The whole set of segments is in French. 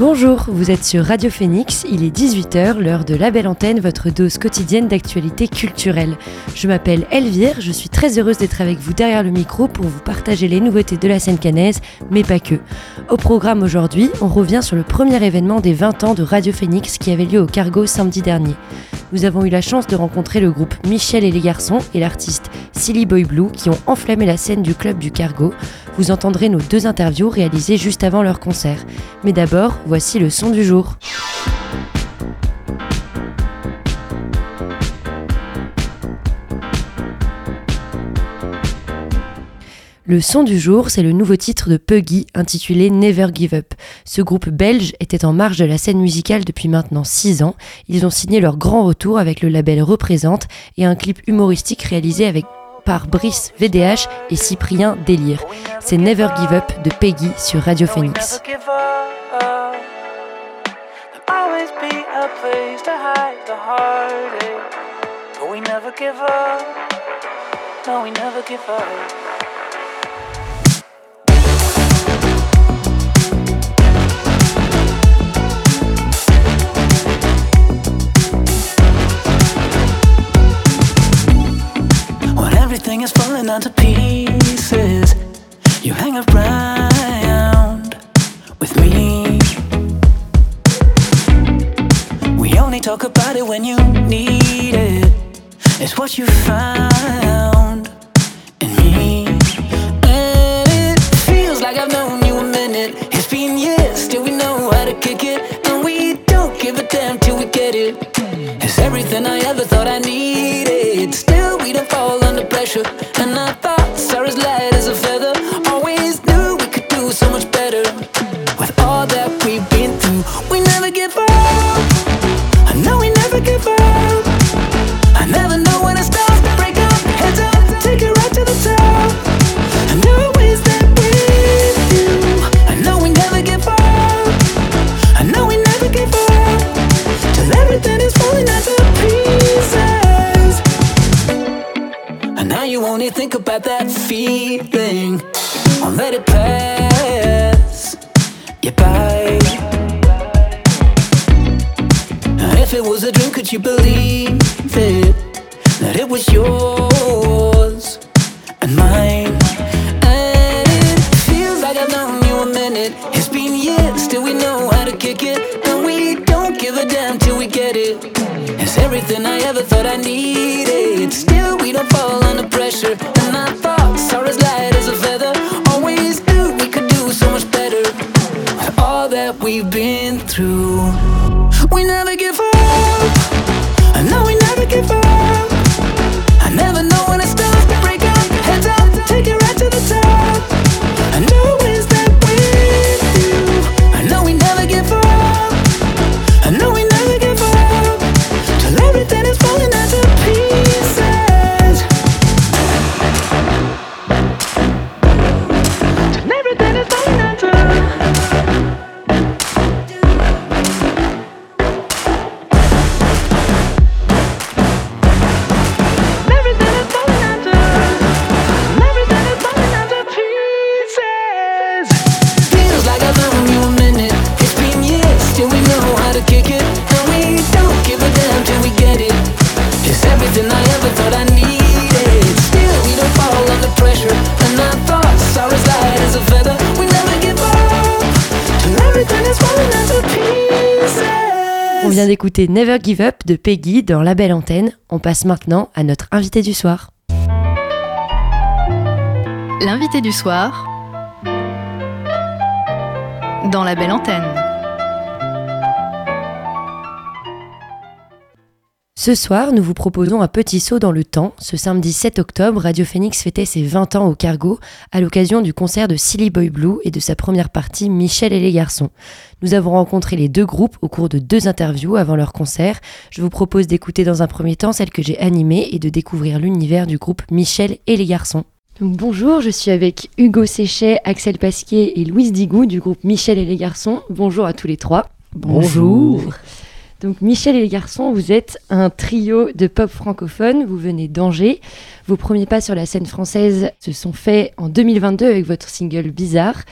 Bonjour, vous êtes sur Radio Phoenix, il est 18h, l'heure de la belle antenne, votre dose quotidienne d'actualité culturelle. Je m'appelle Elvire, je suis très heureuse d'être avec vous derrière le micro pour vous partager les nouveautés de la scène canaise, mais pas que. Au programme aujourd'hui, on revient sur le premier événement des 20 ans de Radio Phoenix qui avait lieu au Cargo samedi dernier. Nous avons eu la chance de rencontrer le groupe Michel et les garçons et l'artiste Silly Boy Blue qui ont enflammé la scène du club du Cargo. Vous entendrez nos deux interviews réalisées juste avant leur concert. Mais d'abord, voici le son du jour. Le son du jour, c'est le nouveau titre de Puggy intitulé Never Give Up. Ce groupe belge était en marge de la scène musicale depuis maintenant 6 ans. Ils ont signé leur grand retour avec le label Représente et un clip humoristique réalisé par Brice VDH et Cyprien Délire. C'est Never Give Up de Peggy sur Radio Phoenix. place to hide the heartache. But we never give up. No, we never give up. When everything is falling onto pieces, you hang around. Talk about it when you need it. It's what you found in me. And it feels like I've known you a minute. It's been years, still we know how to kick it. And we don't give a damn till we get it. It's everything I ever thought I needed. Still, we don't fall under pressure. Never Give Up de Peggy dans La Belle Antenne. On passe maintenant à notre invité du soir. L'invité du soir dans La Belle Antenne. Ce soir, nous vous proposons un petit saut dans le temps. Ce samedi 7 octobre, Radio Phoenix fêtait ses 20 ans au Cargo à l'occasion du concert de Silly Boy Blue et de sa première partie Michel et les garçons. Nous avons rencontré les deux groupes au cours de deux interviews avant leur concert. Je vous propose d'écouter dans un premier temps celle que j'ai animée et de découvrir l'univers du groupe Michel et les garçons. bonjour, je suis avec Hugo Séchet, Axel Pasquier et Louise Digou du groupe Michel et les garçons. Bonjour à tous les trois. Bonjour. Donc Michel et les garçons, vous êtes un trio de pop francophone, vous venez d'Angers. Vos premiers pas sur la scène française se sont faits en 2022 avec votre single Bizarre.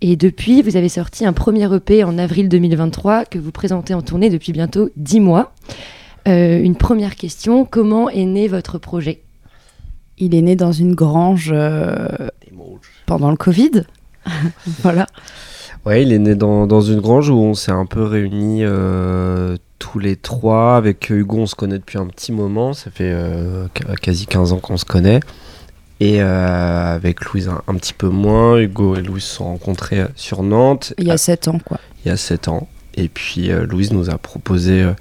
Et depuis, vous avez sorti un premier EP en avril 2023 que vous présentez en tournée depuis bientôt 10 mois. Euh, une première question, comment est né votre projet? Il est né dans une grange euh, pendant le Covid. voilà. Ouais, il est né dans, dans une grange où on s'est un peu réunis euh, tous les trois. Avec Hugo, on se connaît depuis un petit moment. Ça fait euh, quasi 15 ans qu'on se connaît. Et euh, avec Louise, un, un, petit peu moins. Hugo et Louise se sont rencontrés sur Nantes. Il y a 7 ans, quoi. Il y a 7 ans. Et puis euh, Louise nous a proposé euh,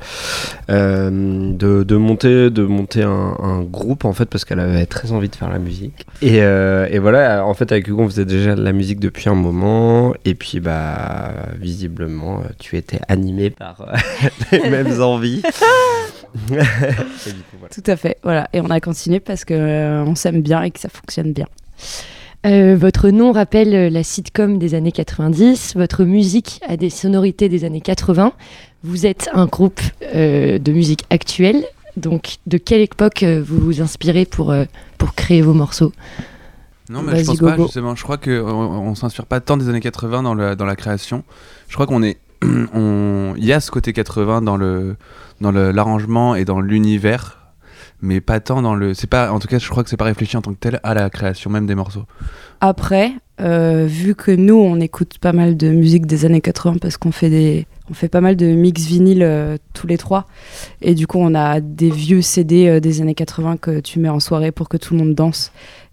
euh, de, de, monter, de monter un, un, groupe en fait parce qu'elle avait très envie de faire la musique. Et, et, voilà, en fait avec Hugo on faisait déjà de la musique depuis un moment. Et puis bah visiblement tu étais animé par les mêmes envies. coup, voilà. Tout à fait, voilà. Et on a continué parce que on s'aime bien et que ça fonctionne bien. Euh, votre nom rappelle euh, la sitcom des années 90, votre musique a des sonorités des années 80. Vous êtes un groupe euh, de musique actuelle, donc de quelle époque vous vous inspirez pour, pour créer vos morceaux? Non, mais je pense pas, justement. Je crois qu'on on, s'inspire pas tant des années 80 dans, le, dans la création. Je crois qu'on est. Il y a ce côté 80 dans le dans l'arrangement et dans l'univers mais pas tant dans le. C'est pas, en tout cas, je crois que c'est pas réfléchi en tant que tel à la création même des morceaux. Après, euh, vu que nous, on écoute pas mal de musique des années 80 parce qu'on fait des, on fait pas mal de mix vinyle euh, tous les trois, et du coup, on a des vieux CD euh, des années 80 que tu mets en soirée pour que tout le monde danse,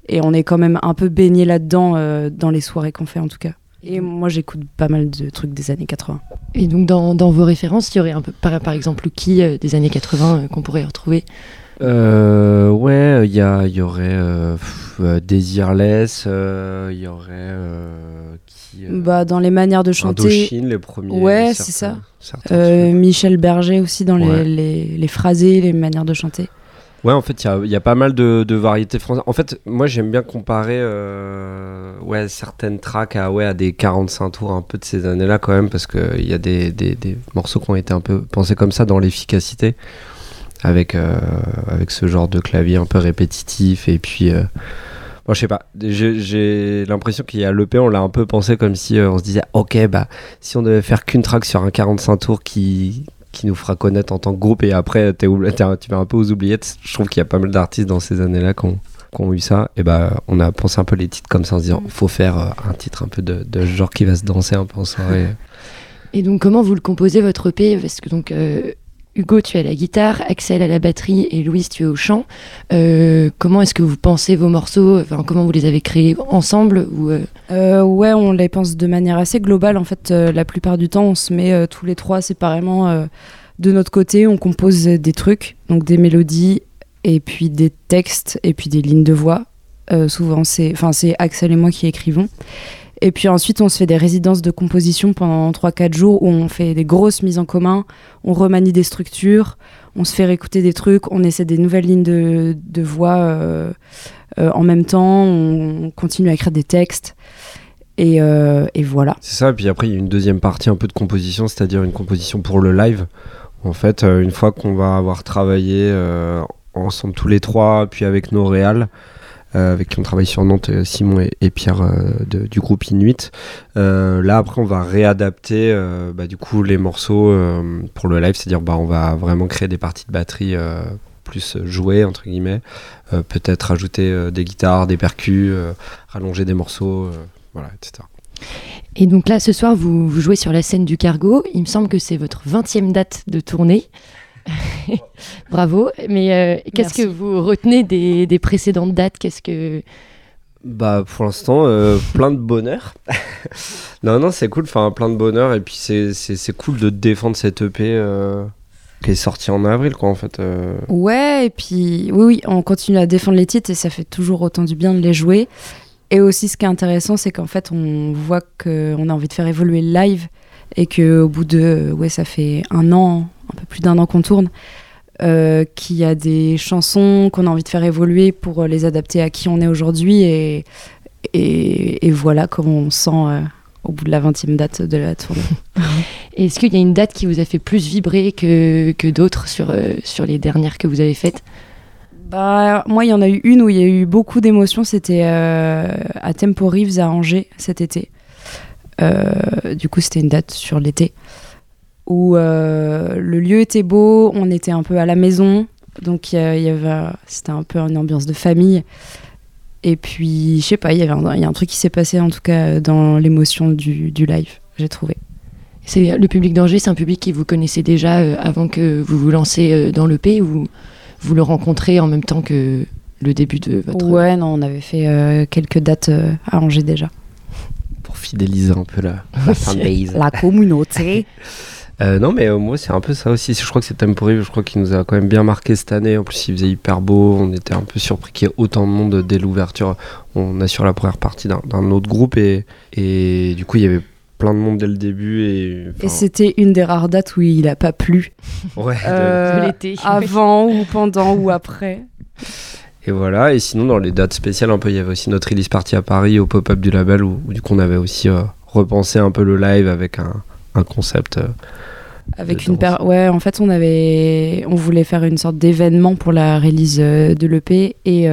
et on est quand même un peu baigné là-dedans euh, dans les soirées qu'on fait en tout cas. Et moi, j'écoute pas mal de trucs des années 80. Et donc, dans, dans vos références, il y aurait un peu, par, par exemple, qui des années 80 qu'on pourrait retrouver euh, ouais, il y, aurait euh, Desireless, il euh, y aurait euh, qui Bah dans les manières de chanter. Indochine, les premiers. Ouais, c'est ça. Michel Berger aussi dans ouais. les, les, les phrasés, les manières de chanter. Ouais, en fait, il y, y a, pas mal de, de variétés françaises. En fait, moi, j'aime bien comparer euh, ouais, certaines tracks à, ouais, à des 45 tours un peu de ces années-là, quand même, parce qu'il y a des, des, des, morceaux qui ont été un peu pensés comme ça dans l'efficacité avec, euh, avec ce genre de clavier un peu répétitif. Et puis, euh, bon, je sais pas, j'ai l'impression qu'il y a l'EP, on l'a un peu pensé comme si euh, on se disait, ok, bah, si on devait faire qu'une track sur un 45 tours qui, qui nous fera connaître en tant que groupe, et après, es, es, tu vas un peu aux oubliettes. Je trouve qu'il y a pas mal d'artistes dans ces années-là qui ont, ont eu ça, et bah, on a pensé un peu les titres comme ça en se disant, faut faire un titre un peu de, de genre qui va se danser un peu en soirée. Et donc, comment vous le composez votre EP Parce que donc. Euh Hugo, tu es à la guitare, Axel à la batterie et Louise, tu es au chant. Euh, comment est-ce que vous pensez vos morceaux enfin, Comment vous les avez créés ensemble ou euh... Euh, Ouais, on les pense de manière assez globale. En fait, la plupart du temps, on se met tous les trois séparément de notre côté. On compose des trucs, donc des mélodies et puis des textes et puis des lignes de voix. souvent, c'est Axel et moi qui écrivons. Et puis ensuite, on se fait des résidences de composition pendant 3-4 jours où on fait des grosses mises en commun, on remanie des structures, on se fait réécouter des trucs, on essaie des nouvelles lignes de, voix euh, euh, en même temps, on continue à écrire des textes. Et, euh, et voilà. C'est ça, et puis après, il y a une deuxième partie un peu de composition, c'est-à-dire une composition pour le live. En fait, une fois qu'on va avoir travaillé ensemble tous les trois, puis avec nos réals, avec qui on travaille sur Nantes, Simon et, Pierre euh, du groupe Inuit. Euh, là, après, on va réadapter bah, du coup les morceaux pour le live, c'est-à-dire bah, on va vraiment créer des parties de batterie plus jouées, entre guillemets, peut-être rajouter des guitares, des percus, rallonger des morceaux, voilà, etc. Et donc là, ce soir, vous, vous, jouez sur la scène du Cargo. Il me semble que c'est votre 20e date de tournée. Bravo. Mais euh, qu'est-ce que vous retenez des, des précédentes dates? Qu'est-ce que bah pour l'instant euh, plein de bonheur. non non c'est cool, enfin plein de bonheur et puis c'est cool de défendre cette EP euh, qui est sorti en avril, quoi, en fait. Ouais, et puis oui, oui, on continue à défendre les titres et ça fait toujours autant du bien de les jouer. Et aussi, ce qui est intéressant, c'est qu'en fait, on voit qu'on a envie de faire évoluer le live et qu'au bout de, ouais, ça fait un an, un peu plus d'un an qu'on tourne, euh, qu'il y a des chansons qu'on a envie de faire évoluer pour les adapter à qui on est aujourd'hui. Et, et, voilà comment on sent euh, au bout de la 20e date de la tournée. Est-ce qu'il y a une date qui vous a fait plus vibrer que, que d'autres sur, euh, sur les dernières que vous avez faites? Bah, moi, il y en a eu une où il y a eu beaucoup d'émotions. C'était euh, à Tempo Reeves à Angers cet été. Euh, du coup, c'était une date sur l'été où euh, le lieu était beau, on était un peu à la maison, donc il y avait, c'était un peu une ambiance de famille. Et puis, je sais pas, il y avait un, y a un truc qui s'est passé en tout cas dans l'émotion du, du live, j'ai trouvé. C'est le public d'Angers, c'est un public qui vous connaissez déjà avant que vous vous lancez dans le P ou vous le rencontrez en même temps que le début de votre... Ouais, non, on avait fait euh, quelques dates euh, à Angers déjà. Pour fidéliser un peu la, la fanbase. La communauté. Euh, non, mais moi, c'est un peu ça aussi. Je crois que c'est Temporary, je crois qu'il nous a quand même bien marqué cette année. En plus, il faisait hyper beau. On était un peu surpris qu'il y ait autant de monde dès l'ouverture. On assure la première partie d'un autre groupe et, et du coup, il y avait plein de monde dès le début. Et, et c'était une des rares dates où il n'a pas plu. Ouais, euh, de l'été. Avant ou pendant ou après. Et voilà, et sinon dans les dates spéciales, un peu, il y avait aussi notre release party à Paris au pop-up du label où, du coup on avait aussi euh, repensé un peu le live avec un, un concept. Euh, avec une paire, ouais, en fait on avait, on voulait faire une sorte d'événement pour la release de l'EP et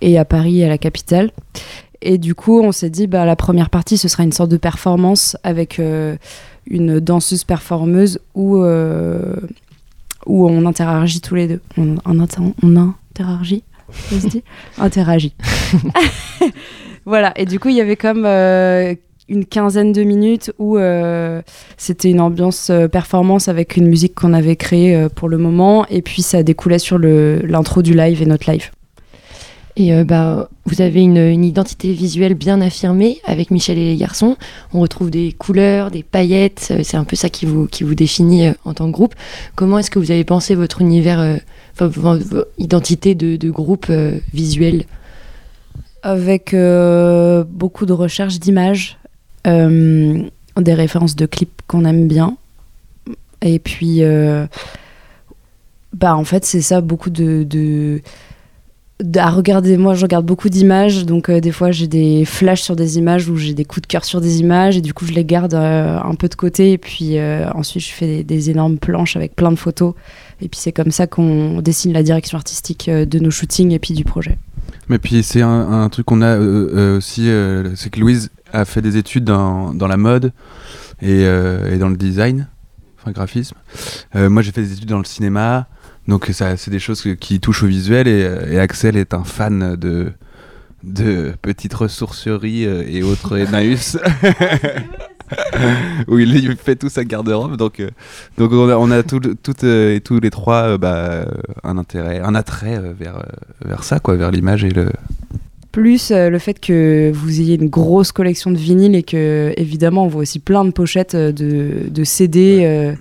et à Paris à la capitale. Et du coup, on s'est dit, bah, la première partie, ce sera une sorte de performance avec euh, une danseuse performeuse où, euh, où on interagit tous les deux. On, on, on interagit se dit Interagit. voilà, et du coup, il y avait comme euh, une quinzaine de minutes où c'était une ambiance performance avec une musique qu'on avait créée pour le moment, et puis ça découlait sur l'intro du live et notre live. Et euh, bah, vous avez une, identité visuelle bien affirmée avec Michel et les garçons. On retrouve des couleurs, des paillettes. Euh, c'est un peu ça qui vous, qui vous définit euh, en tant que groupe. Comment est-ce que vous avez pensé votre univers, votre identité de, de groupe visuel? Avec beaucoup de recherches d'images, des références de clips qu'on aime bien. Et puis, bah, en fait, c'est ça, beaucoup de, à regarder. Moi je regarde beaucoup d'images donc euh, des fois j'ai des flashs sur des images ou j'ai des coups de cœur sur des images et du coup je les garde euh, un peu de côté et puis euh, ensuite je fais des, énormes planches avec plein de photos. Et puis c'est comme ça qu'on dessine la direction artistique de nos shootings et puis du projet mais puis c'est un, truc qu'on a aussi c'est que Louise a fait des études dans, dans la mode et, dans le design enfin graphisme moi j'ai fait des études dans le cinéma donc ça, c'est des choses qui touchent au visuel et, Axel est un fan de, de petites ressourceries euh, et autres Emmaüs. où il, fait tout sa garde-robe. Donc, euh, donc on a, on a tout, euh, et tous les trois bah, un intérêt, un attrait vers, vers ça, quoi, vers l'image et le, plus le fait que vous ayez une grosse collection de vinyles et que évidemment on voit aussi plein de pochettes de, de CD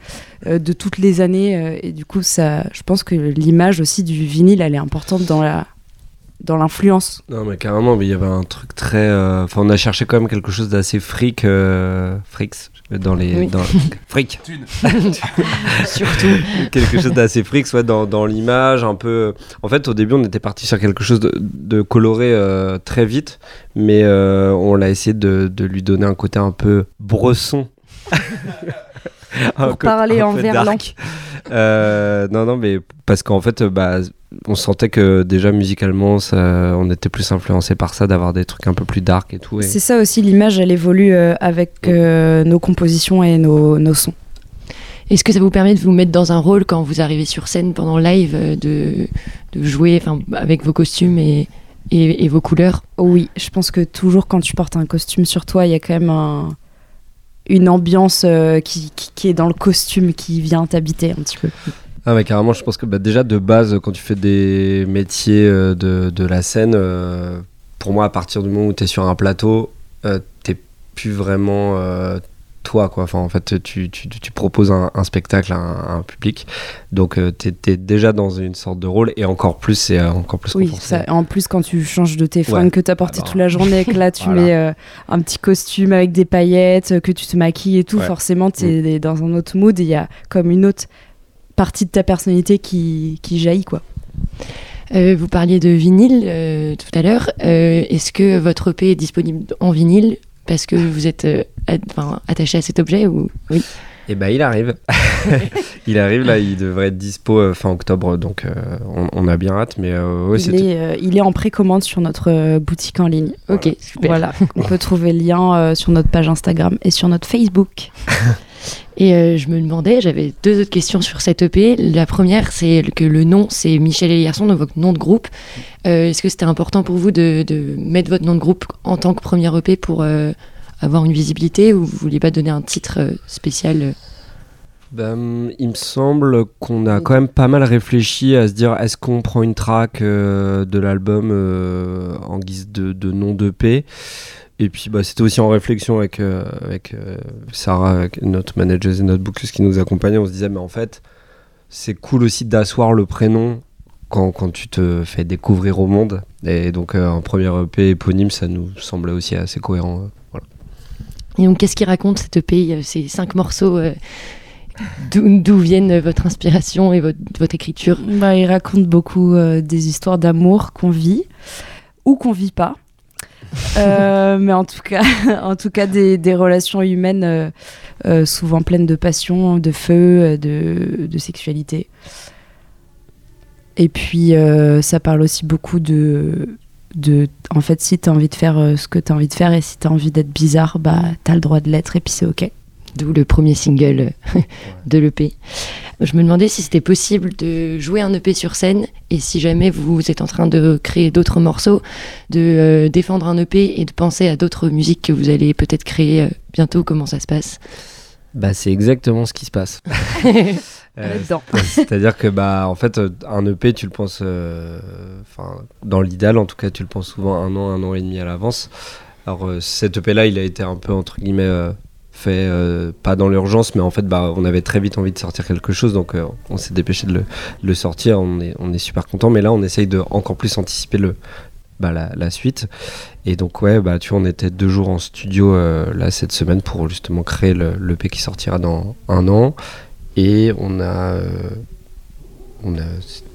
euh, de toutes les années. Euh, et du coup, ça, je pense que l'image aussi du vinyle, elle est importante dans la dans l'influence. Non mais carrément, mais il y avait un truc très... Euh, enfin, on a cherché quand même quelque chose d'assez fric, euh, frics, dans les... Dans... fric Surtout. quelque chose d'assez fric, soit dans, dans l'image, un peu... En fait, au début, on était parti sur quelque chose de, de coloré très vite, mais on l'a essayé de, de, lui donner un côté un peu bresson. pour parler en verlan. Euh, non, non, mais parce qu'en fait, bah, on sentait que déjà musicalement, ça, on était plus influencé par ça, d'avoir des trucs un peu plus dark et tout. C'est ça aussi, l'image, elle évolue euh, avec euh, nos compositions et nos, nos sons. Est-ce que ça vous permet de vous mettre dans un rôle quand vous arrivez sur scène pendant live, de, de jouer avec vos costumes et, et, et, vos couleurs? Oui, je pense que toujours quand tu portes un costume sur toi, il y a quand même un, une ambiance euh, qui, qui, est dans le costume qui vient t'habiter un petit peu. Ah mais carrément, je pense que bah, déjà de base, quand tu fais des métiers euh, de, de, la scène, euh, pour moi, à partir du moment où tu es sur un plateau, t'es plus vraiment toi quoi. Enfin en fait tu, tu, tu proposes un, spectacle à un, public. Donc euh, tu es, déjà dans une sorte de rôle. Et encore plus c'est euh, encore plus oui ça, en plus quand tu changes de tes fringues que tu as porté toute la journée que là tu mets euh, un petit costume avec des paillettes que tu te maquilles et tout forcément tu es mm. dans un autre mood. Il y a comme une autre partie de ta personnalité qui, qui jaillit quoi. Vous parliez de vinyle tout à l'heure. Est-ce que votre EP est disponible en vinyle parce que vous êtes euh, attaché à cet objet ou oui? Eh ben, il arrive. il arrive là, il devrait être dispo euh, fin octobre, donc euh, on, a bien hâte. Mais il, est, il, est, en précommande sur notre boutique en ligne. Ok, super. Voilà, on peut trouver le lien sur notre page Instagram et sur notre Facebook. Et je me demandais, j'avais deux autres questions sur cette EP. La première, c'est que le nom, c'est Michel et donc votre nom de groupe. Est-ce que c'était important pour vous de, de, mettre votre nom de groupe en tant que première EP pour avoir une visibilité ou vous vouliez pas donner un titre euh, spécial euh? Ben, il me semble qu'on a quand même pas mal réfléchi à se dire est-ce qu'on prend une track euh, de l'album en guise de, de nom d'EP et puis bah, c'était aussi en réflexion avec, avec Sarah, notre manager et notre bookeuse qui nous accompagnait. On se disait, mais en fait, c'est cool aussi d'asseoir le prénom quand, quand, tu te fais découvrir au monde. Et donc, un premier EP éponyme, ça nous semblait aussi assez cohérent. Et donc, qu'est-ce qui raconte cette EP, ces cinq morceaux euh, D'où viennent votre inspiration et votre, votre écriture? Bah, Il raconte beaucoup euh, des histoires d'amour qu'on vit ou qu'on vit pas. Euh, mais en tout cas, en tout cas des, relations humaines souvent pleines de passion, de feu, de, sexualité. Et puis, ça parle aussi beaucoup de, en fait si tu as envie de faire euh, ce que tu as envie de faire et si tu as envie d'être bizarre bah tu as le droit de l'être et puis c'est OK. D'où le premier single euh, de l'EP. Je me demandais si c'était possible de jouer un EP sur scène et si jamais vous êtes en train de créer d'autres morceaux, de euh, défendre un EP et de penser à d'autres musiques que vous allez peut-être créer bientôt, comment ça se passe? Bah c'est exactement ce qui se passe. Euh, c'est-à-dire que bah en fait un EP tu le penses euh, enfin dans l'idéal en tout cas tu le penses souvent un an un an et demi à l'avance. Alors euh, cet EP là il a été un peu entre guillemets fait pas dans l'urgence mais en fait bah on avait très vite envie de sortir quelque chose donc on s'est dépêché de le, sortir. On est, super content mais là on essaye de encore plus anticiper bah, la, suite. Et donc ouais bah tu vois on était deux jours en studio là cette semaine pour justement créer le l'EP qui sortira dans un an. Et on a, euh, on a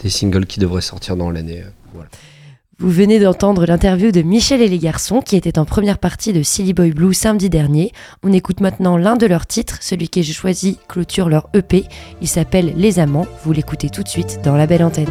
des singles qui devraient sortir dans l'année. Euh, Vous venez d'entendre l'interview de Michel et les garçons qui était en première partie de Silly Boy Blue samedi dernier. On écoute maintenant l'un de leurs titres, celui que j'ai choisi clôture leur EP. Il s'appelle Les Amants. Vous l'écoutez tout de suite dans la belle antenne.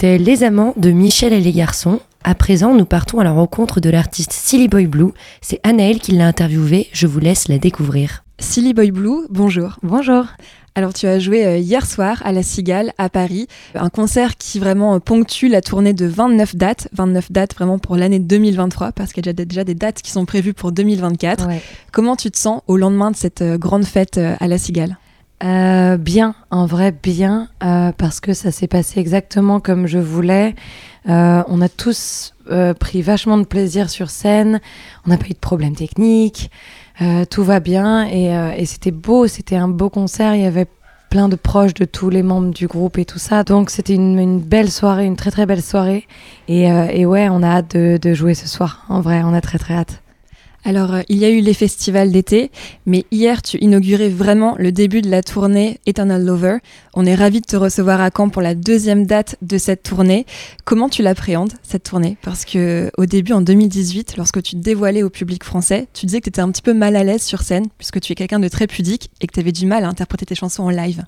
C'était Les Amants de Michel et les garçons. À présent, nous partons à la rencontre de l'artiste Silly Boy Blue. C'est Anaël qui l'a interviewé. Je vous laisse la découvrir. Silly Boy Blue, bonjour. Bonjour. Alors tu as joué euh, hier soir à la Cigale à Paris, un concert qui vraiment ponctue la tournée de 29 dates, 29 dates vraiment pour l'année 2023 parce qu'il y a déjà des dates qui sont prévues pour 2024. Comment tu te sens au lendemain de cette euh, grande fête euh, à la Cigale? Bien, en vrai bien, parce que ça s'est passé exactement comme je voulais. on a tous pris vachement de plaisir sur scène, on n'a pas eu de problème technique. Euh, tout va bien et, euh, c'était beau, c'était un beau concert. Il y avait plein de proches de tous les membres du groupe et tout ça. Donc c'était une, belle soirée, une très très belle soirée. Et, euh, et ouais, on a hâte de, de jouer ce soir. En vrai, on a très très hâte. Alors, euh, il y a eu les festivals d'été, mais hier, tu inaugurais vraiment le début de la tournée Eternal Lover. On est ravis de te recevoir à Caen pour la deuxième date de cette tournée. Comment tu l'appréhendes, cette tournée? Parce que au début, en 2018, lorsque tu te dévoilais au public français, tu disais que tu étais un petit peu mal à l'aise sur scène, puisque tu es quelqu'un de très pudique et que tu avais du mal à interpréter tes chansons en live.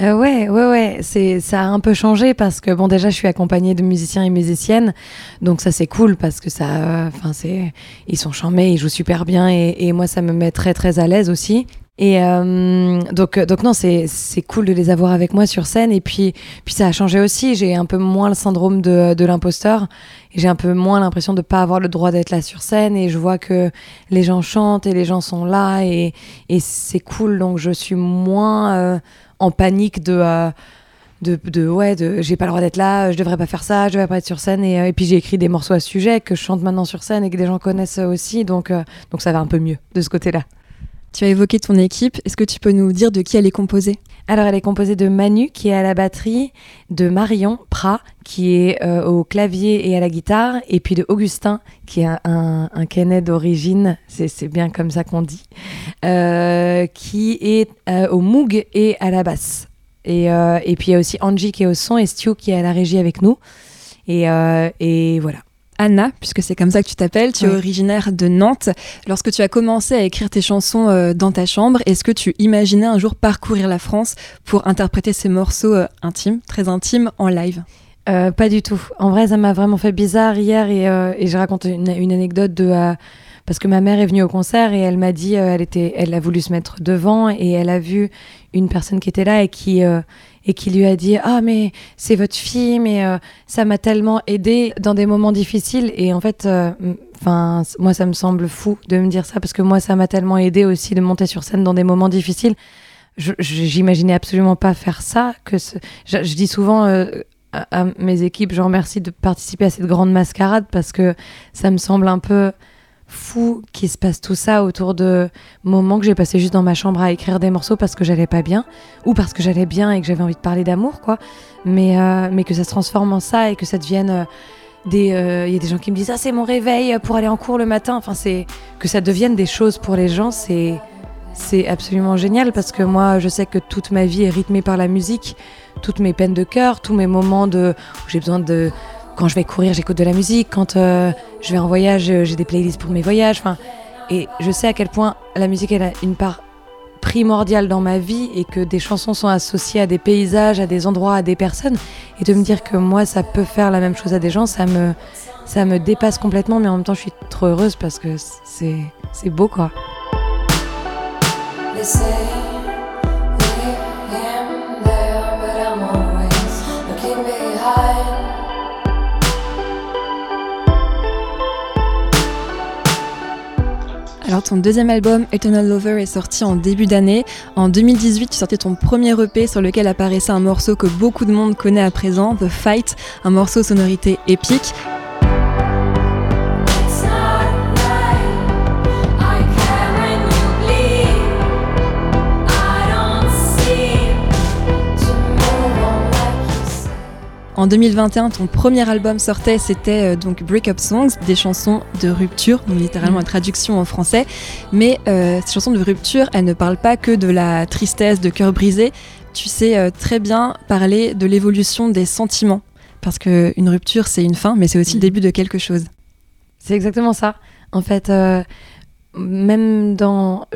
Euh, ouais, ouais, ouais. C'est, ça a un peu changé parce que, bon, déjà, je suis accompagnée de musiciens et musiciennes. Donc, ça, c'est cool parce que ça. Enfin, c'est. Ils sont charmés, ils jouent super bien et, moi ça me met très très à l'aise aussi. Et euh, donc, donc non, c'est, c'est cool de les avoir avec moi sur scène. Et puis, puis ça a changé aussi. J'ai un peu moins le syndrome de, de l'imposteur. J'ai un peu moins l'impression de ne pas avoir le droit d'être là sur scène. Et je vois que les gens chantent et les gens sont là. Et, et c'est cool. Donc je suis moins euh, en panique de... Euh, de, de, ouais, de j'ai pas le droit d'être là, je devrais pas faire ça, je devrais pas être sur scène. Et, euh, puis j'ai écrit des morceaux à ce sujet que je chante maintenant sur scène et que des gens connaissent aussi, donc, euh, donc ça va un peu mieux de ce côté-là. Tu as évoqué ton équipe, est-ce que tu peux nous dire de qui elle est composée? Alors elle est composée de Manu qui est à la batterie, de Marion Prat qui est euh, au clavier et à la guitare, et puis de Augustin qui est un, un, un d'origine, c'est bien comme ça qu'on dit, qui est au Moog et à la basse. Et, euh, et puis il y a aussi Angie qui est au son et Stu qui est à la régie avec nous. Et, euh, et voilà. Anna, puisque c'est comme ça que tu t'appelles, tu es originaire de Nantes. Lorsque tu as commencé à écrire tes chansons euh, dans ta chambre, est-ce que tu imaginais un jour parcourir la France pour interpréter ces morceaux intimes, très intimes, en live? Pas du tout. En vrai, ça m'a vraiment fait bizarre hier et, et je raconte une, une anecdote de parce que ma mère est venue au concert et elle m'a dit, elle était, elle a voulu se mettre devant et elle a vu une personne qui était là et qui, euh, et qui lui a dit Ah, mais c'est votre fille, mais euh, ça m'a tellement aidé dans des moments difficiles. Et en fait, euh, enfin moi, ça me semble fou de me dire ça parce que moi, ça m'a tellement aidé aussi de monter sur scène dans des moments difficiles. J'imaginais absolument pas faire ça. Que je, dis souvent à, à, mes équipes, je remercie de participer à cette grande mascarade parce que ça me semble un peu fou qu'il se passe tout ça autour de moments que j'ai passé juste dans ma chambre à écrire des morceaux parce que j'allais pas bien ou parce que j'allais bien et que j'avais envie de parler d'amour quoi. Mais euh, mais que ça se transforme en ça et que ça devienne euh, des euh, il y a des gens qui me disent ah c'est mon réveil pour aller en cours le matin. Enfin c'est que ça devienne des choses pour les gens c'est c'est absolument génial parce que moi je sais que toute ma vie est rythmée par la musique toutes mes peines de cœur tous mes moments de où j'ai besoin de quand je vais courir, j'écoute de la musique. Quand euh, je vais en voyage, euh, j'ai des playlists pour mes voyages. Et je sais à quel point la musique a une part primordiale dans ma vie et que des chansons sont associées à des paysages, à des endroits, à des personnes. Et de me dire que moi, ça peut faire la même chose à des gens, ça me, ça me dépasse complètement. Mais en même temps, je suis trop heureuse parce que c'est, c'est beau, quoi. Alors ton deuxième album, Eternal Lover, est sorti en début d'année. En 2018, tu sortais ton premier EP sur lequel apparaissait un morceau que beaucoup de monde connaît à présent, The Fight, un morceau sonorité épique. En 2021, ton premier album sortait, c'était euh, donc Break Up Songs, des chansons de rupture, donc littéralement la traduction en français. Mais euh, ces chansons de rupture, elles ne parlent pas que de la tristesse, de cœur brisé. Tu sais euh, très bien parler de l'évolution des sentiments. Parce qu'une rupture, c'est une fin, mais c'est aussi le début de quelque chose. C'est exactement ça. En fait, même dans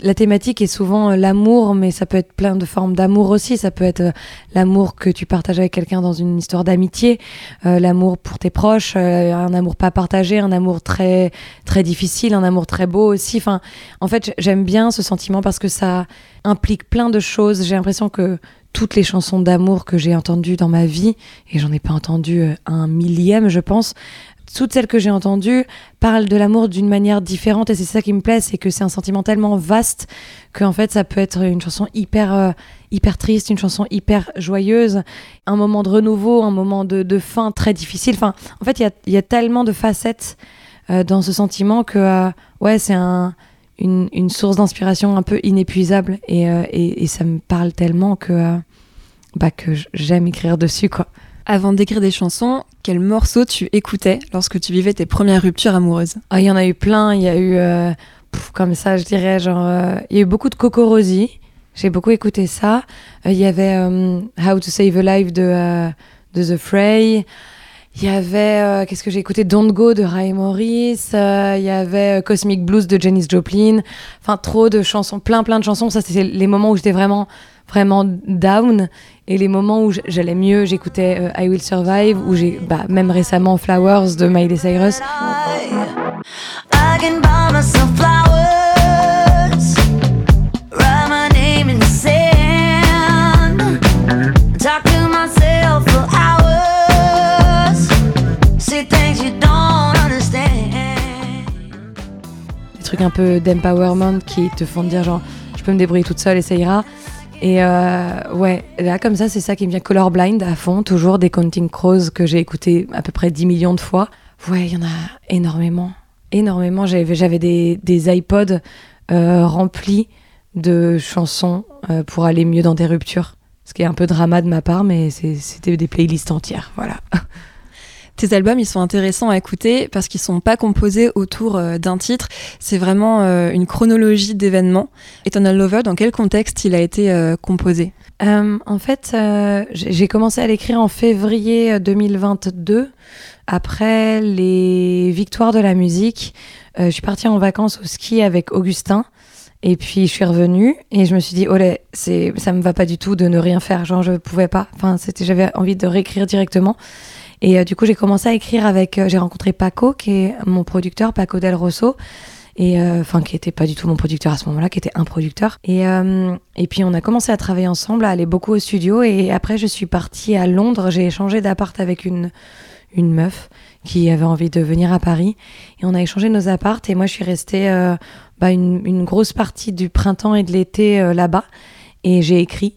la thématique est souvent euh, l'amour, mais ça peut être plein de formes d'amour aussi. Ça peut être euh, l'amour que tu partages avec quelqu'un dans une histoire d'amitié, euh, l'amour pour tes proches, un amour pas partagé, un amour très très difficile, un amour très beau aussi. Enfin, en fait, j'aime bien ce sentiment parce que ça implique plein de choses. J'ai l'impression que toutes les chansons d'amour que j'ai entendues dans ma vie, et j'en ai pas entendu un millième, je pense, toutes celles que j'ai entendues parlent de l'amour d'une manière différente et c'est ça qui me plaît, c'est que c'est un sentiment tellement vaste qu'en fait ça peut être une chanson hyper euh, hyper triste, une chanson hyper joyeuse, un moment de renouveau, un moment de, fin très difficile. Enfin, en fait, il y a, tellement de facettes euh, dans ce sentiment que euh, ouais, c'est un, une, source d'inspiration un peu inépuisable et, et, ça me parle tellement que bah, que j'aime écrire dessus quoi. Avant d'écrire des chansons, quel morceau tu écoutais lorsque tu vivais tes premières ruptures amoureuses? Ah, il y en a eu plein. Il y a eu, euh, comme ça, je dirais, genre, euh, il y a eu beaucoup de Coco Rosie. J'ai beaucoup écouté ça. Euh, il y avait How to Save a Life de, de The Fray. Il y avait, qu'est-ce que j'ai écouté? Don't Go de Ray Morris. Il y avait Cosmic Blues de Janis Joplin. Enfin, trop de chansons, plein, plein de chansons. Ça, c'était les moments où j'étais vraiment vraiment down. Et les moments où j'allais mieux, j'écoutais euh, I Will Survive, ou j'ai bah, même récemment Flowers de Miley Cyrus. Des trucs un peu d'empowerment qui te font dire genre je peux me débrouiller toute seule et ça ira. Et euh, ouais, là comme ça, c'est ça qui me vient colorblind à fond, toujours des Counting Crows que j'ai écouté à peu près 10 millions de fois. Ouais, il y en a énormément, énormément. J'avais des, des iPods euh, remplis de chansons euh, pour aller mieux dans des ruptures. Ce qui est un peu drama de ma part, mais c'était des playlists entières, voilà. Tes albums, ils sont intéressants à écouter parce qu'ils sont pas composés autour euh, d'un titre. C'est vraiment euh, une chronologie d'événements. Eternal Lover, dans quel contexte il a été euh, composé? En fait, j'ai commencé à l'écrire en février 2022, après les victoires de la musique. je suis partie en vacances au ski avec Augustin. Et puis je suis revenue et je me suis dit, oh c'est, ça me va pas du tout de ne rien faire. Genre, je pouvais pas. Enfin, j'avais envie de réécrire directement. Et euh, du coup, j'ai commencé à écrire avec. Euh, j'ai rencontré Paco, qui est mon producteur, Paco Del Rosso. Et euh, enfin, qui était pas du tout mon producteur à ce moment-là, qui était un producteur. Et, et puis, on a commencé à travailler ensemble, à aller beaucoup au studio. Et après, je suis partie à Londres. J'ai échangé d'appart avec une, une meuf qui avait envie de venir à Paris. Et on a échangé nos appartes. Et moi, je suis restée bah, une, une, grosse partie du printemps et de l'été là-bas. Et j'ai écrit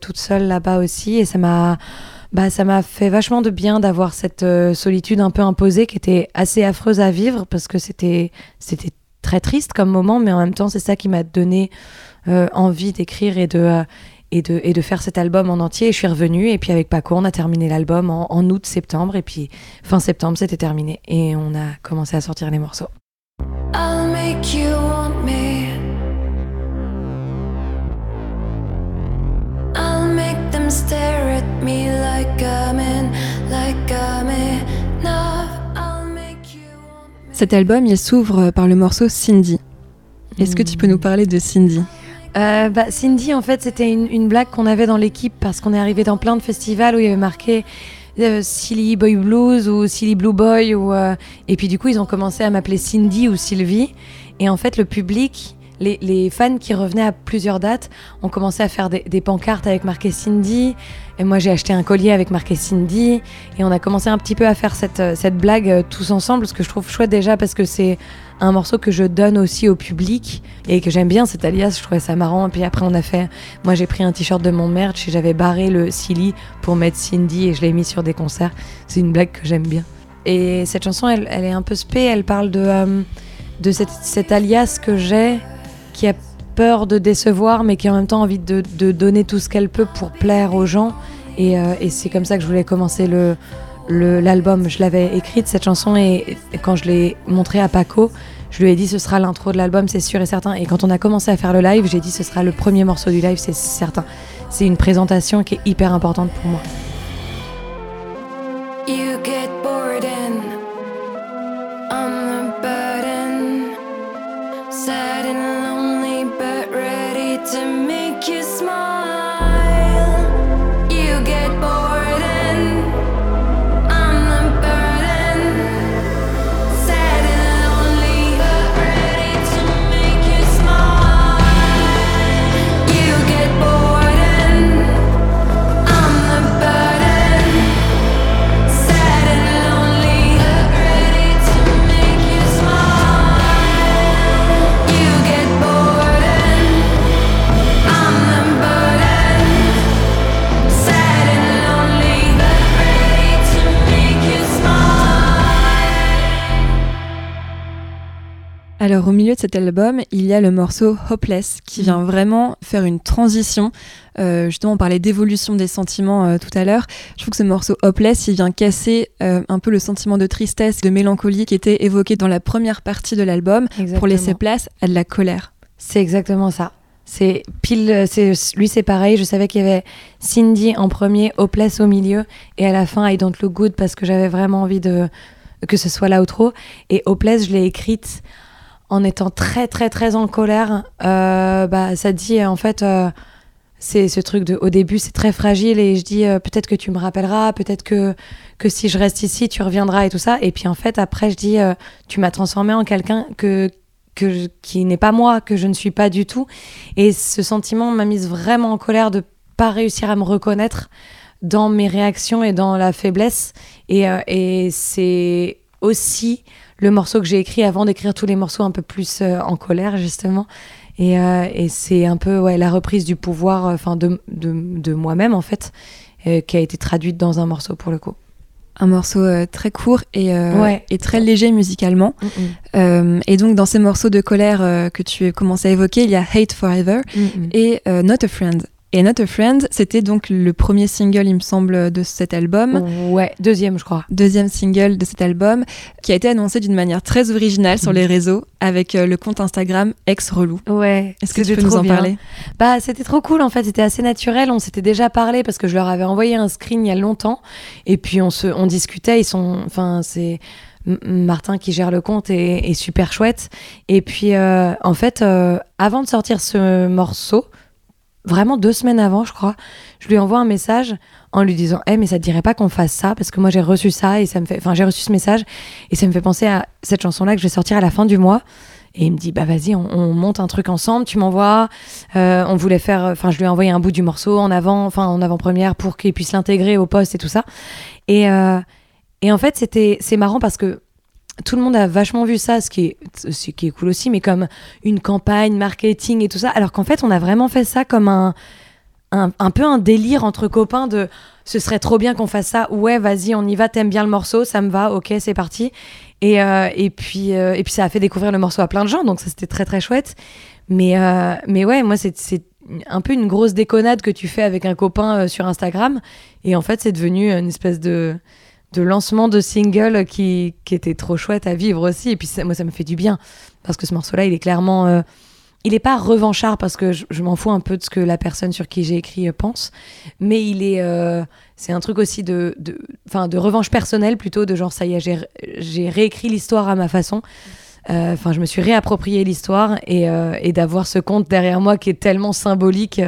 toute seule là-bas aussi. Et ça m'a bah, ça m'a fait vachement de bien d'avoir cette euh, solitude un peu imposée qui était assez affreuse à vivre parce que c'était c'était très triste comme moment, mais en même temps c'est ça qui m'a donné euh, envie d'écrire et de euh, et de, et de faire cet album en entier. Et je suis revenue et puis avec Paco on a terminé l'album en, en août septembre et puis fin septembre c'était terminé et on a commencé à sortir les morceaux. I'll make you want me. I'll make them stare Cet album, il s'ouvre par le morceau Cindy. Est-ce que tu peux nous parler de Cindy? Euh, bah, Cindy, en fait, c'était une, blague qu'on avait dans l'équipe parce qu'on est arrivé dans plein de festivals où il y avait marqué euh, Silly Boy Blues ou Silly Blue Boy. Ou, euh, et puis du coup, ils ont commencé à m'appeler Cindy ou Sylvie. Et en fait, le public, les, fans qui revenaient à plusieurs dates ont commencé à faire des, pancartes avec marqué Cindy. Et moi, j'ai acheté un collier avec marqué Cindy. Et on a commencé un petit peu à faire cette, cette blague euh, tous ensemble, ce que je trouve chouette déjà parce que c'est un morceau que je donne aussi au public et que j'aime bien cet alias. Je trouvais ça marrant. Et puis après, on a fait. Moi, j'ai pris un t-shirt de mon merch et j'avais barré le Silly pour mettre Cindy et je l'ai mis sur des concerts. C'est une blague que j'aime bien. Et cette chanson, elle, elle, est un peu spé. Elle parle de, euh, de cet alias que j'ai qui a peur de décevoir, mais qui en même temps envie de, donner tout ce qu'elle peut pour plaire aux gens. Euh, et, c'est comme ça que je voulais commencer le, l'album. je l'avais écrite cette chanson et, quand je l'ai montrée à Paco, je lui ai dit ce sera l'intro de l'album, c'est sûr et certain. Et quand on a commencé à faire le live, j'ai dit ce sera le premier morceau du live, c'est certain. C'est une présentation qui est hyper importante pour moi. Alors au milieu de cet album, il y a le morceau Hopeless qui vient vraiment faire une transition. Euh, justement, on parlait d'évolution des sentiments euh, tout à l'heure. Je trouve que ce morceau Hopeless, il vient casser euh, un peu le sentiment de tristesse, de mélancolie qui était évoqué dans la première partie de l'album pour laisser place à de la colère. C'est exactement ça. C'est pile, c'est lui c'est pareil. Je savais qu'il y avait Cindy en premier, Hopeless au milieu, et à la fin I Don't Look Good parce que j'avais vraiment envie de que ce soit là ou trop. Et Hopeless, je l'ai écrite en étant très très très en colère, euh, bah ça dit en fait euh, c'est ce truc de au début c'est très fragile et je dis euh, peut-être que tu me rappelleras, peut-être que que si je reste ici tu reviendras et tout ça. Et puis en fait après je dis tu m'as transformé en quelqu'un que que qui n'est pas moi, que je ne suis pas du tout. Et ce sentiment m'a mise vraiment en colère de pas réussir à me reconnaître dans mes réactions et dans la faiblesse. Et, et c'est aussi le morceau que j'ai écrit avant d'écrire tous les morceaux un peu plus euh, en colère, justement. Et, euh, et c'est un peu ouais, la reprise du pouvoir euh, enfin de, de, de moi-même, en fait, qui a été traduite dans un morceau pour le coup un morceau très court et, et, très léger musicalement. Mm, et donc dans ces morceaux de colère que tu commences à évoquer, il y a Hate Forever mm, et Not a Friend. Et Not a Friend, c'était donc le premier single, il me semble, de cet album. Ouais, deuxième, je crois. Deuxième single de cet album, qui a été annoncé d'une manière très originale sur les réseaux, avec euh, le compte Instagram Ex Relou. Ouais. Est-ce que tu peux nous en parler? Bah, c'était trop cool, en fait. C'était assez naturel. On s'était déjà parlé parce que je leur avais envoyé un screen il y a longtemps. Et puis, on, se, on discutait. Ils sont. Enfin, c'est. Martin qui gère le compte est, super chouette. Et puis, euh, en fait, euh, avant de sortir ce morceau, vraiment deux semaines avant, je crois, je lui envoie un message en lui disant Eh, mais ça te dirait pas qu'on fasse ça? Parce que moi, j'ai reçu ça et ça me fait. Enfin, j'ai reçu ce message et ça me fait penser à cette chanson-là que je vais sortir à la fin du mois. Et il me dit Bah, vas-y, on, monte un truc ensemble, tu m'envoies. Euh, on voulait faire. Enfin, je lui ai envoyé un bout du morceau en avant, enfin, en avant-première pour qu'il puisse l'intégrer au poste et tout ça. Et, euh, et en fait, c'était c'est marrant parce que tout le monde a vachement vu ça, ce qui est, cool aussi, mais comme une campagne marketing et tout ça. Alors qu'en fait, on a vraiment fait ça comme un, un, peu un délire entre copains de ce serait trop bien qu'on fasse ça. Ouais, vas-y, on y va, t'aimes bien le morceau, ça me va, ok, c'est parti. Et, euh, et, puis, euh, et puis ça a fait découvrir le morceau à plein de gens, donc ça c'était très très chouette. Mais, euh, mais ouais, moi c'est un peu une grosse déconnade que tu fais avec un copain sur Instagram. Et en fait, c'est devenu une espèce de de lancement de single qui, qui, était trop chouette à vivre aussi. Et puis moi, ça me fait du bien parce que ce morceau-là, il est clairement. Euh, il n'est pas revanchard parce que je, m'en fous un peu de ce que la personne sur qui j'ai écrit euh, pense, mais il est. Euh, c'est un truc aussi de, de, de revanche personnelle plutôt, de genre ça y est, j'ai réécrit l'histoire à ma façon. Enfin, je me suis réapproprié l'histoire et, et d'avoir ce conte derrière moi qui est tellement symbolique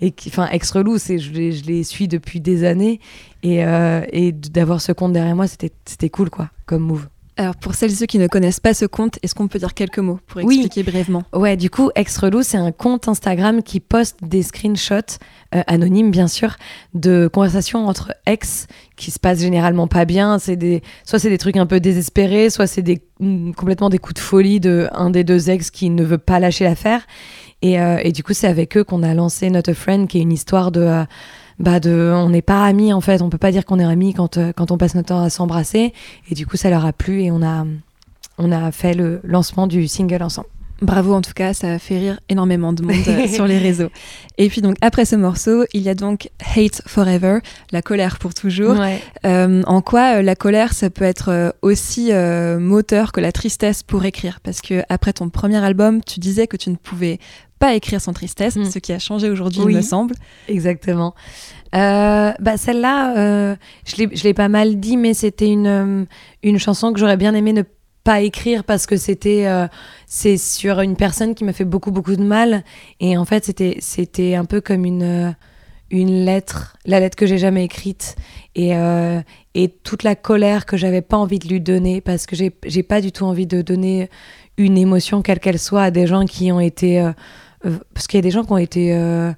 et qui, enfin, ex-relou, je, je les suis depuis des années et, euh, et d'avoir ce compte derrière moi, c'était cool, quoi, comme move. Alors pour celles et ceux qui ne connaissent pas ce compte, est-ce qu'on peut dire quelques mots pour expliquer brièvement? Ouais, du coup, Ex Relou, c'est un compte Instagram qui poste des screenshots euh, anonymes, bien sûr, de conversations entre ex qui se passent généralement pas bien. C'est des, soit c'est des trucs un peu désespérés, soit c'est des mm, complètement des coups de folie de un des deux ex qui ne veut pas lâcher l'affaire. Et, euh, et, du coup, c'est avec eux qu'on a lancé Not a Friend, qui est une histoire de bah de on n'est pas amis en fait. On peut pas dire qu'on est amis quand euh, quand on passe notre temps à s'embrasser. Et du coup ça leur a plu et on a on a fait le lancement du single ensemble. Bravo en tout cas, ça a fait rire énormément de monde euh, sur les réseaux. Et puis donc après ce morceau, il y a donc Hate Forever, la colère pour toujours. Euh, en quoi la colère, ça peut être aussi moteur que la tristesse pour écrire? Parce que après ton premier album, tu disais que tu ne pouvais pas écrire sans tristesse, mm. ce qui a changé aujourd'hui, il me semble. Exactement. Euh, bah celle-là, euh, je l'ai pas mal dit, mais c'était une, euh, une chanson que j'aurais bien aimé ne pas écrire parce que c'était c'est sur une personne qui m'a fait beaucoup beaucoup de mal et en fait c'était c'était un peu comme une une lettre, la lettre que j'ai jamais écrite et, et toute la colère que j'avais pas envie de lui donner parce que j'ai pas du tout envie de donner une émotion quelle qu'elle soit à des gens qui ont été euh, euh, parce qu'il y a des gens qui ont été euh,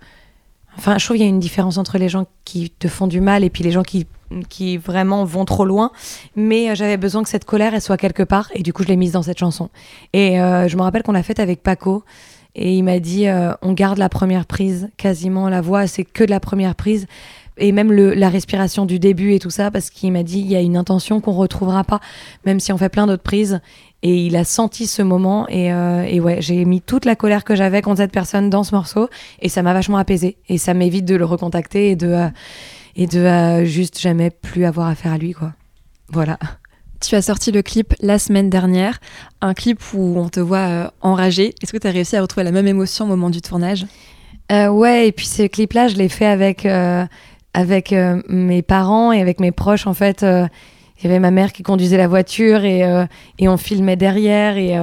enfin je trouve qu'il y a une différence entre les gens qui te font du mal et puis les gens qui qui vraiment vont trop loin. Mais j'avais besoin que cette colère elle soit quelque part et du coup je l'ai mise dans cette chanson. Et je me rappelle qu'on l'a faite avec Paco et il m'a dit on garde la première prise quasiment la voix c'est que de la première prise et même le, la respiration du début et tout ça, parce qu'il m'a dit il y a une intention qu'on retrouvera pas, même si on fait plein d'autres prises. Et il a senti ce moment et, euh, et ouais, j'ai mis toute la colère que j'avais contre cette personne dans ce morceau et ça m'a vachement apaisé et ça m'évite de le recontacter et de euh, et de euh, juste jamais plus avoir affaire à lui quoi. Voilà. Tu as sorti le clip la semaine dernière, un clip où on te voit enragé. Est-ce que tu as réussi à retrouver la même émotion au moment du tournage? Ouais, et puis ce clip-là, je l'ai fait avec avec euh, mes parents et avec mes proches en fait euh, il y avait ma mère qui conduisait la voiture et, euh, et on filmait derrière et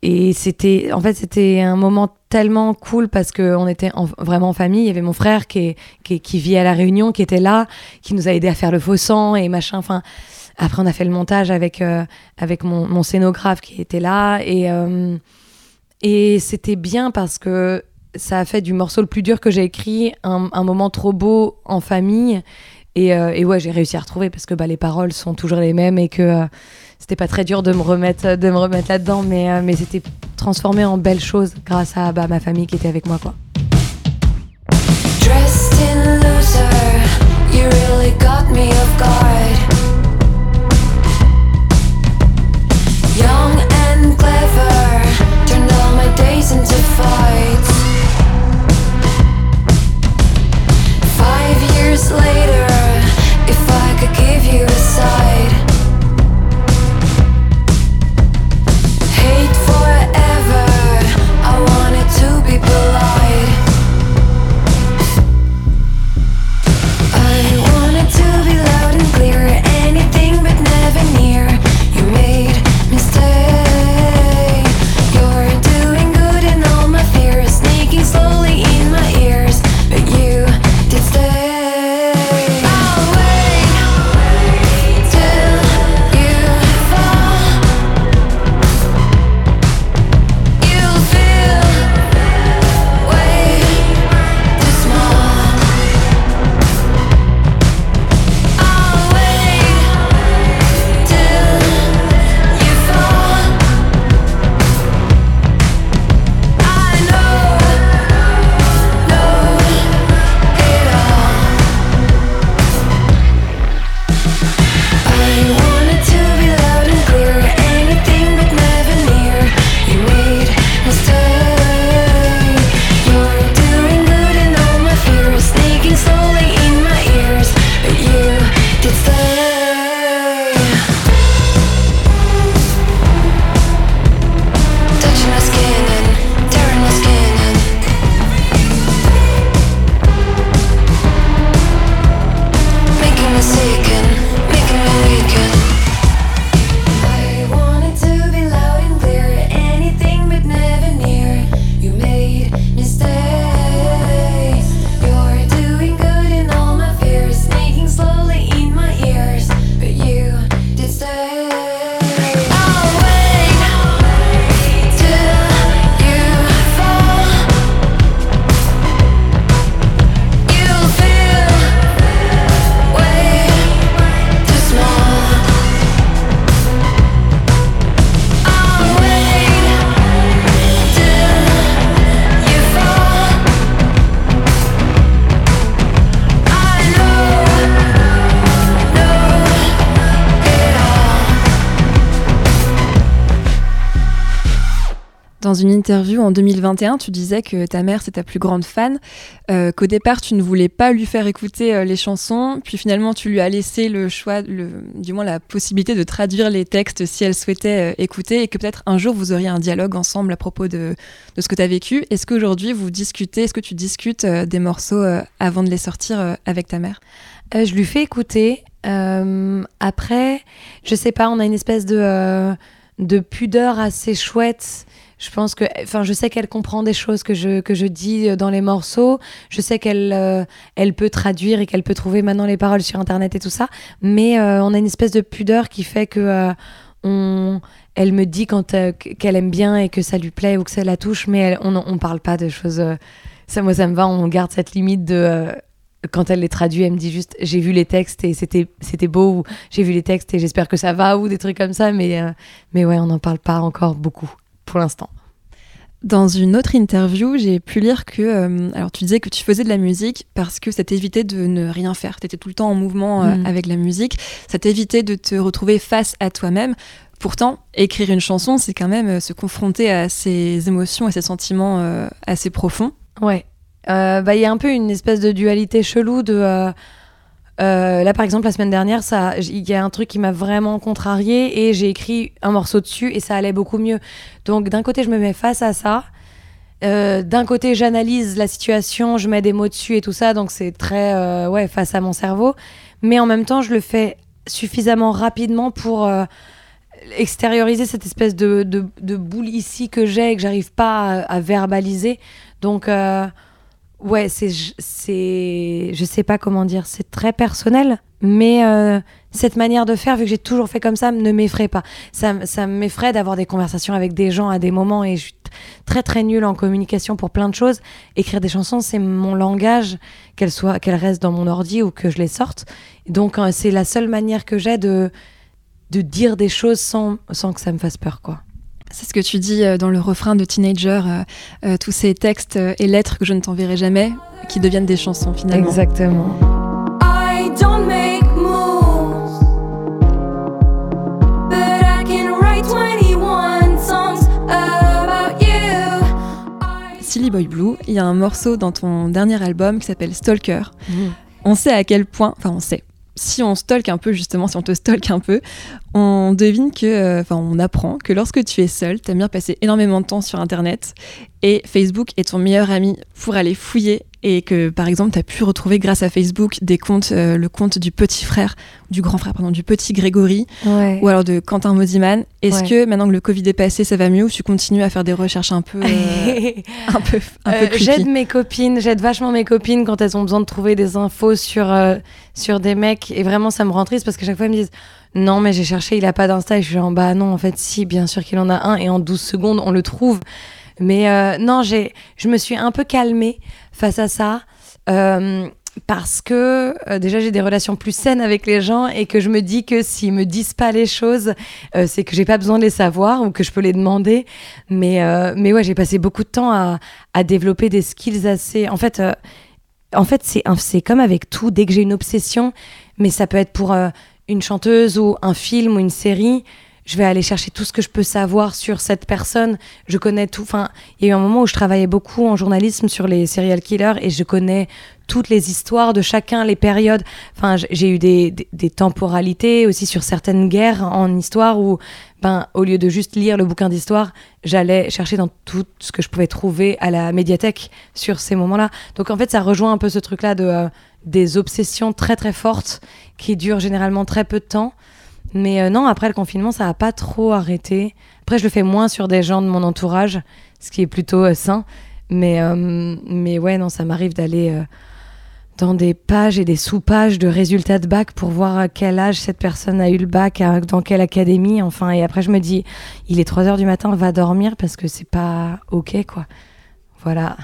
et c'était en fait c'était un moment tellement cool parce que on était vraiment en famille. Il y avait mon frère qui, qui, qui vit à la Réunion qui était là qui nous a aidé à faire le faux sang et machin. Enfin après on a fait le montage avec avec mon, mon, scénographe qui était là et et c'était bien parce que ça a fait du morceau le plus dur que j'ai écrit un, moment trop beau en famille. Et, euh, et ouais, j'ai réussi à retrouver parce que bah, les paroles sont toujours les mêmes et que euh, c'était pas très dur de me remettre, de me remettre là-dedans, mais, euh, mais c'était transformé en belle chose grâce à bah, ma famille qui était avec moi. Quoi. Young and clever, turned all my days into fights. Years later, if I could give you a side, interview en 2021, tu disais que ta mère c'est ta plus grande fan, euh, qu'au départ tu ne voulais pas lui faire écouter euh, les chansons, puis finalement tu lui as laissé le choix, du moins la possibilité de traduire les textes si elle souhaitait euh, écouter, et que peut-être un jour vous auriez un dialogue ensemble à propos de, de ce que tu as vécu. Est-ce qu'aujourd'hui vous discutez, est-ce que tu discutes des morceaux avant de les sortir avec ta mère? Je lui fais écouter. après, je sais pas, on a une espèce de, de pudeur assez chouette je pense que, enfin, je sais qu'elle comprend des choses que je, que je dis dans les morceaux. Je sais qu'elle euh, elle peut traduire et qu'elle peut trouver maintenant les paroles sur Internet et tout ça. Mais euh, on a une espèce de pudeur qui fait que euh, on, elle me dit quand qu'elle aime bien et que ça lui plaît ou que ça la touche, mais on on parle pas de choses. ça, moi, ça me va. On garde cette limite de quand elle les traduit, elle me dit juste j'ai vu les textes et c'était c'était beau ou j'ai vu les textes et j'espère que ça va ou des trucs comme ça mais mais ouais on n'en parle pas encore beaucoup pour l'instant. Dans une autre interview, j'ai pu lire que, euh, alors tu disais que tu faisais de la musique parce que ça t'évitait de ne rien faire. Tu étais tout le temps en mouvement euh, mm. avec la musique. Ça t'évitait de te retrouver face à toi-même. Pourtant, écrire une chanson, c'est quand même euh, se confronter à ses émotions et ses sentiments assez profonds. Ouais. Bah, il y a un peu une espèce de dualité chelou de euh, là, par exemple, la semaine dernière, il y a un truc qui m'a vraiment contrarié et j'ai écrit un morceau dessus et ça allait beaucoup mieux. Donc, d'un côté, je me mets face à ça. Euh, d'un côté, j'analyse la situation, je mets des mots dessus et tout ça, donc c'est très euh, ouais face à mon cerveau. Mais en même temps, je le fais suffisamment rapidement pour extérioriser cette espèce de, boule ici que j'ai et que j'arrive pas à, à, verbaliser. Donc Ouais, c'est, c'est, je sais pas comment dire, c'est très personnel, mais euh, cette manière de faire, vu que j'ai toujours fait comme ça, ne m'effraie pas. Ça, ça m'effraie d'avoir des conversations avec des gens à des moments et je suis très très nulle en communication pour plein de choses. Écrire des chansons, c'est mon langage, qu'elles soient, qu'elles restent dans mon ordi ou que je les sorte. Donc euh, c'est la seule manière que j'ai de de dire des choses sans sans que ça me fasse peur, quoi. C'est ce que tu dis euh, dans le refrain de Teenager, euh, euh, tous ces textes et lettres que je ne t'enverrai jamais, qui deviennent des chansons finalement. Exactement. Silly Boy Blue, il y a un morceau dans ton dernier album qui s'appelle Stalker. Mmh. On sait à quel point, enfin on sait, si on stalk un peu, justement, si on te stalk un peu, on devine que, euh, enfin, on apprend que lorsque tu es seul, tu aimes bien passer énormément de temps sur Internet et Facebook est ton meilleur ami pour aller fouiller et que par exemple tu as pu retrouver grâce à Facebook des comptes euh, le compte du petit frère du grand frère pardon du petit Grégory. Ou alors de Quentin Modiman est-ce que maintenant que le Covid est passé ça va mieux ou tu continues à faire des recherches un peu euh, un peu un peu euh, j'aide mes copines j'aide vachement mes copines quand elles ont besoin de trouver des infos sur sur des mecs. Et vraiment ça me rend triste parce que chaque fois elles me disent non mais j'ai cherché il a pas d'insta. Et je suis en bah non en fait si bien sûr qu'il en a un. Et en 12 secondes on le trouve. Mais euh, non, j'ai, je me suis un peu calmée face à ça. Euh, parce que euh, déjà j'ai des relations plus saines avec les gens et que je me dis que s'ils me disent pas les choses, c'est que j'ai pas besoin de les savoir ou que je peux les demander. Mais mais ouais, j'ai passé beaucoup de temps à, à, développer des skills assez. En fait, en fait c'est c'est comme avec tout. Dès que j'ai une obsession, mais ça peut être pour une chanteuse ou un film ou une série je vais aller chercher tout ce que je peux savoir sur cette personne. Je connais tout. Enfin, il y a eu un moment où je travaillais beaucoup en journalisme sur les serial killers et je connais toutes les histoires de chacun, les périodes. Enfin, j'ai eu des, temporalités aussi sur certaines guerres en histoire où, ben, au lieu de juste lire le bouquin d'histoire, j'allais chercher dans tout ce que je pouvais trouver à la médiathèque sur ces moments-là. Donc, en fait, ça rejoint un peu ce truc-là de euh, des obsessions très très fortes qui durent généralement très peu de temps mais euh, non, après le confinement, ça n'a pas trop arrêté. Après, je le fais moins sur des gens de mon entourage, ce qui est plutôt euh, sain. Mais, euh, mais ouais, non, ça m'arrive d'aller dans des pages et des sous-pages de résultats de bac pour voir à quel âge cette personne a eu le bac, dans quelle académie. Enfin, et après, je me dis, il est 3 heures du matin, va dormir parce que c'est pas OK, quoi. Voilà.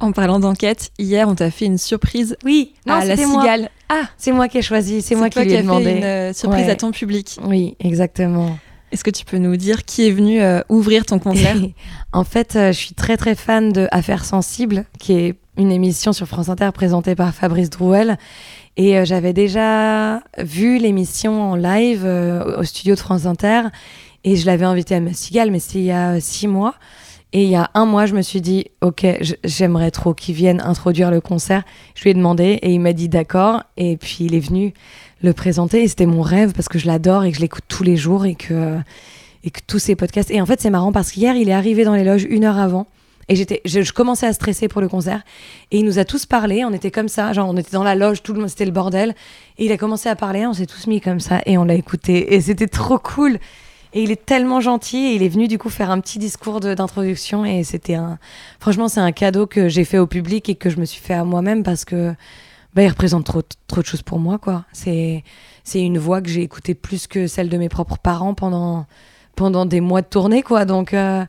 En parlant d'enquête, hier, on t'a fait une surprise oui, à la cigale. Ah, c'est moi qui ai choisi, c'est moi qui lui ai demandé. Fait une euh, surprise à ton public. Oui, exactement. Est-ce que tu peux nous dire qui est venu euh, ouvrir ton concert En fait, euh, je suis très très fan de Affaires sensibles, qui est une émission sur France Inter présentée par Fabrice Drouel. Et j'avais déjà vu l'émission en live au studio de France Inter. Et je l'avais invité à ma cigale, mais c'était il y a six mois. Et il y a un mois, je me suis dit, ok, j'aimerais trop qu'il vienne introduire le concert. Je lui ai demandé et il m'a dit d'accord. Et puis il est venu le présenter et c'était mon rêve parce que je l'adore et que je l'écoute tous les jours et que, et que tous ces podcasts. Et en fait, c'est marrant parce qu'hier, il est arrivé dans les loges une heure avant Et j'étais, je, commençais à stresser pour le concert. Et il nous a tous parlé. On était comme ça, genre on était dans la loge, tout le monde, c'était le bordel. Et il a commencé à parler. On s'est tous mis comme ça et on l'a écouté. Et c'était trop cool. Et il est tellement gentil. Et il est venu du coup faire un petit discours d'introduction. Et c'était un, franchement, c'est un cadeau que j'ai fait au public et que je me suis fait à moi-même parce que bah, il représente trop, trop de choses pour moi, quoi. C'est, une voix que j'ai écoutée plus que celle de mes propres parents pendant, pendant des mois de tournée, quoi. Donc, euh,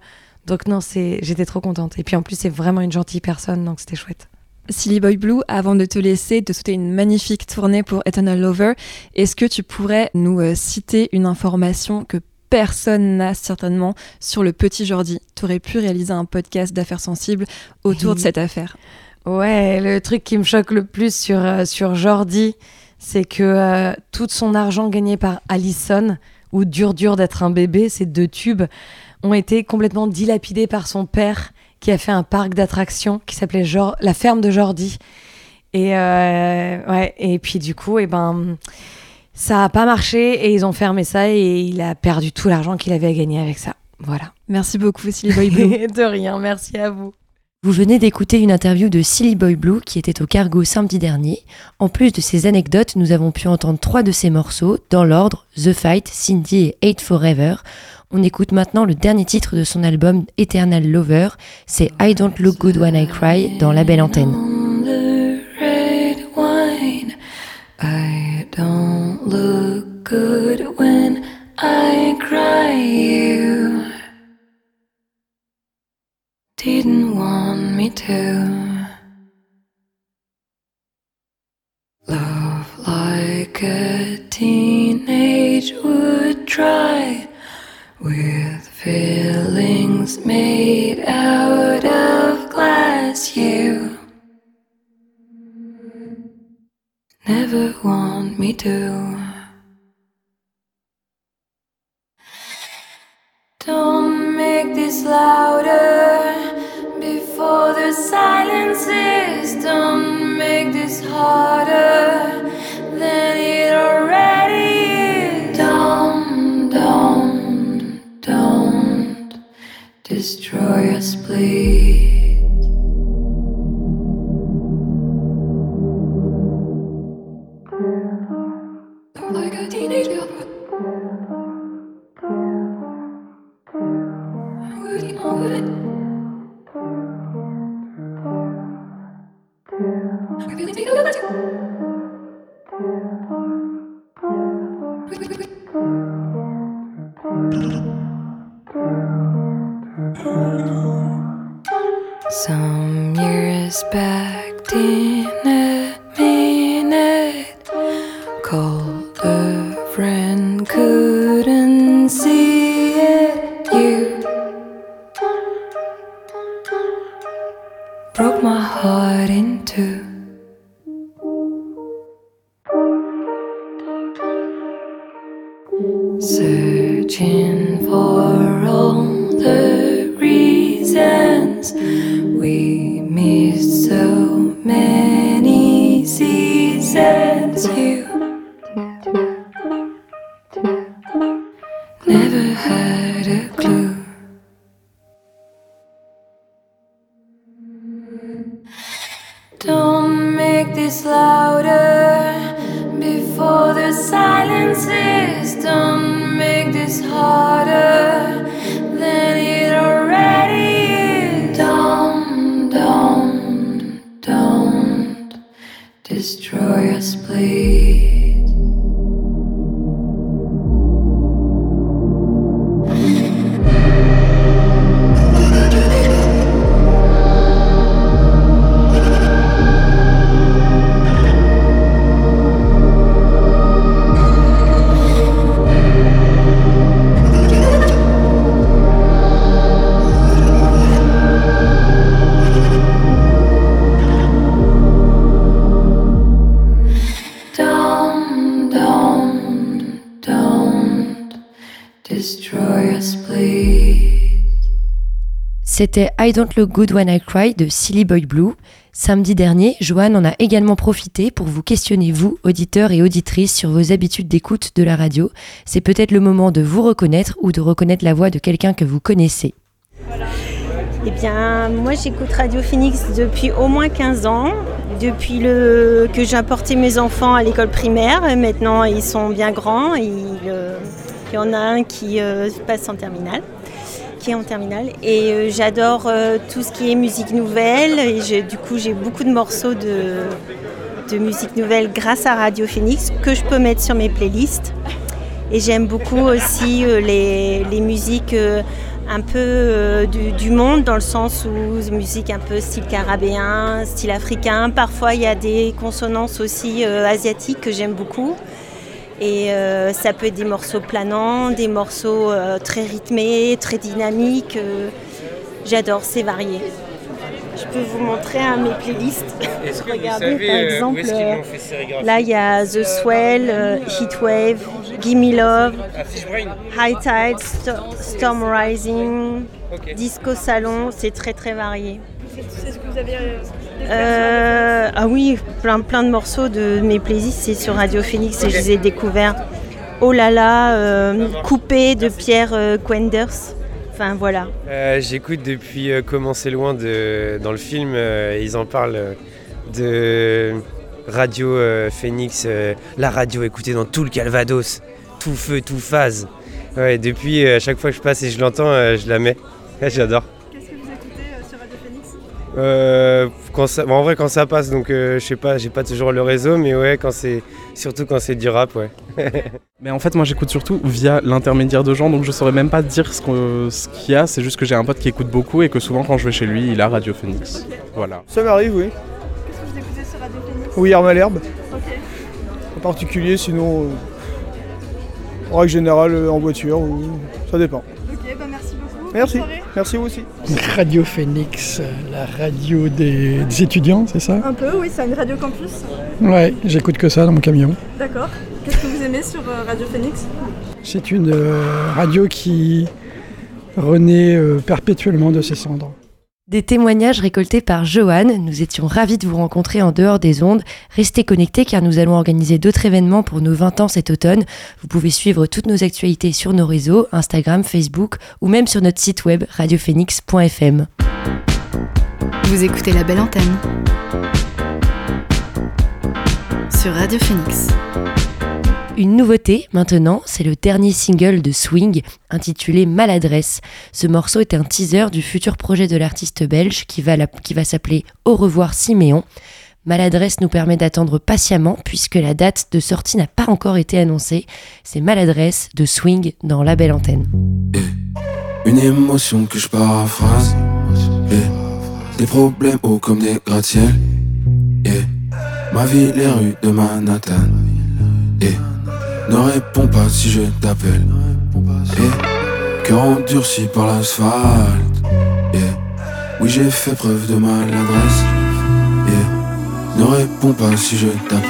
donc non, j'étais trop contente. Et puis en plus, c'est vraiment une gentille personne, donc c'était chouette. Silly Boy Blue, avant de te laisser, te souhaiter une magnifique tournée pour Eternal Lover, est-ce que tu pourrais nous euh, citer une information que personne n'a certainement sur le petit Jordi Tu aurais pu réaliser un podcast d'affaires sensibles autour de cette affaire. Ouais, le truc qui me choque le plus sur, euh, sur Jordi, c'est que euh, tout son argent gagné par Allison, ou Dur Dur d'être un bébé, ces deux tubes, ont été complètement dilapidés par son père, qui a fait un parc d'attractions qui s'appelait La ferme de Jordi. Et, euh, ouais, et puis du coup, et eh ben, ça a pas marché et ils ont fermé ça et il a perdu tout l'argent qu'il avait à gagner avec ça. Voilà. Merci beaucoup, Silly Boy Blue. de rien, merci à vous. Vous venez d'écouter une interview de Silly Boy Blue qui était au cargo samedi dernier. En plus de ces anecdotes, nous avons pu entendre trois de ses morceaux, dans l'ordre The Fight, Cindy et Hate Forever. On écoute maintenant le dernier titre de son album Eternal Lover, c'est I Don't Look Good When I Cry dans La Belle Antenne. I don't look good when I cry You didn't want me to. Love like a teenage would try with feelings made out of glass. You never want me to. Don't make this louder before the silences don't make this harder than it already is. Don't, don't, don't destroy us, please. C'était I Don't Look Good When I Cry de Silly Boy Blue. Samedi dernier, Joanne en a également profité pour vous questionner, vous, auditeurs et auditrices, sur vos habitudes d'écoute de la radio. C'est peut-être le moment de vous reconnaître ou de reconnaître la voix de quelqu'un que vous connaissez. Eh bien, moi j'écoute Radio Phoenix depuis au moins 15 ans, depuis le, que j'ai apporté mes enfants à l'école primaire. Maintenant, ils sont bien grands. Euh, il, y en a un qui euh, passe en terminale en terminale. Et euh, j'adore tout ce qui est musique nouvelle. Du coup, j'ai beaucoup de morceaux de, musique nouvelle grâce à Radio Phoenix que je peux mettre sur mes playlists. Et j'aime beaucoup aussi les, les, musiques un peu euh, du, monde dans le sens où musique un peu style carabéen, style africain. Parfois il y a des consonances aussi euh, asiatiques que j'aime beaucoup. Et euh, ça peut être des morceaux planants, des morceaux très rythmés, très dynamiques. J'adore, c'est varié. Je peux vous montrer un mes playlists. Regardez par exemple, là il y a The Swell, Heatwave, Gimme Love, High Tide, Storm Rising, Disco Salon, c'est très très varié. C'est ce que vous avez euh, euh, Ah oui, plein, plein de morceaux de mes playlists, c'est sur Radio Phoenix et je les ai découverts. Oh là là, euh, coupé de Pierre Quenders. Enfin voilà. J'écoute depuis Commencer loin de, dans le film, ils en parlent de Radio Phoenix, la radio écoutée dans tout le Calvados tout feu, tout phase. Ouais, depuis, euh, à chaque fois que je passe et je l'entends, euh, je la mets. J'adore. Phoenix En vrai, quand ça passe, donc je sais pas, j'ai pas toujours le réseau, mais ouais, quand c'est surtout quand c'est du rap, ouais. mais en fait, moi, j'écoute surtout via l'intermédiaire de gens, donc je saurais même pas dire ce qu'il y a. C'est juste que j'ai un pote qui écoute beaucoup et que souvent, quand je vais chez lui, il a Radio Phoenix. Voilà. Ça m'arrive, oui. Qu'est-ce que vous écoutez sur Radio Phoenix? Oui, Arme à l'herbe. Ok. En particulier, sinon en règle générale euh, en voiture, ça dépend. Ok, bah merci. Merci, merci vous aussi. Radio Phoenix, euh, la radio des, étudiants, c'est ça? Un peu, oui, c'est une radio campus. Ouais, j'écoute que ça dans mon camion. D'accord. Qu'est-ce que vous aimez sur euh, Radio Phoenix? C'est une radio qui renaît perpétuellement de ses cendres. Des témoignages récoltés par Johan. Nous étions ravis de vous rencontrer en dehors des ondes. Restez connectés car nous allons organiser d'autres événements pour nos 20 ans cet automne. Vous pouvez suivre toutes nos actualités sur nos réseaux, Instagram, Facebook ou même sur notre site web radiophoenix.fm. Vous écoutez la belle antenne sur Radio Phoenix. Une nouveauté maintenant, c'est le dernier single de Swing intitulé Maladresse. Ce morceau est un teaser du futur projet de l'artiste belge qui va, s'appeler Au revoir Siméon. Maladresse nous permet d'attendre patiemment puisque la date de sortie n'a pas encore été annoncée. C'est Maladresse de Swing dans la belle antenne. une émotion que je paraphrase. des problèmes hauts comme des gratte-ciels. ma vie, les rues de Manhattan. Ne réponds pas si je t'appelle. Et cœur endurci par l'asphalte. Oui, j'ai fait preuve de maladresse. Et ne réponds pas si je t'appelle.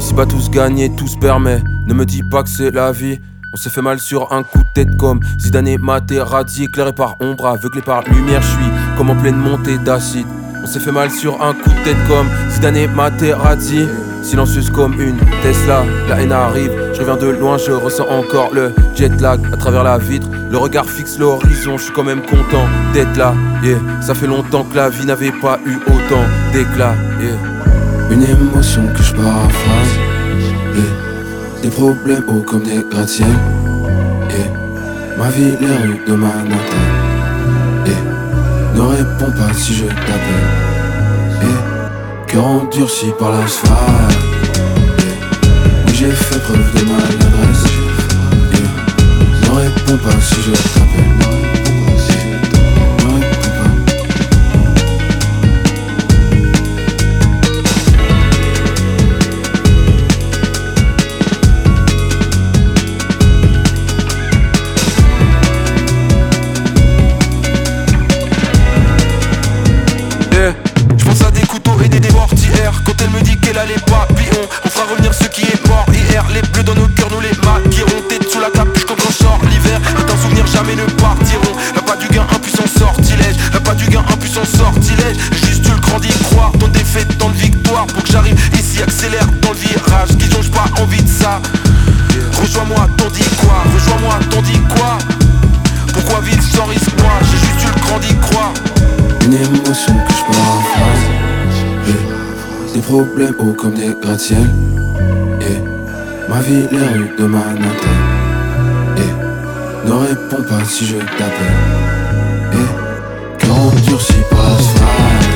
Si pas tous gagner, tous permet. Ne me dis pas que c'est la vie. On s'est fait mal sur un coup de tête comme Zidane et Materazzi Éclairé par ombre, aveuglé par lumière Je suis comme en pleine montée d'acide On s'est fait mal sur un coup de tête comme Zidane et Materazzi Silencieuse comme une Tesla, la haine arrive, je reviens de loin, je ressens encore le jet lag à travers la vitre, le regard fixe l'horizon, je suis quand même content d'être là, yeah. Ça fait longtemps que la vie n'avait pas eu autant d'éclat. Une émotion que je paraphrase. Des problèmes hauts comme des gratte-ciel, yeah. Ma vie, les rues de Manhattan. Ne réponds pas si je t'appelle. Cœur endurci par l'asphalte. J'ai fait preuve de maladresse Ne réponds pas si je t'appelle problèmes hauts comme des gratte-ciel. Yeah. Ma vie, les rues de Manhattan. Yeah. Ne réponds pas si je t'appelle. Yeah. Car on durcit pas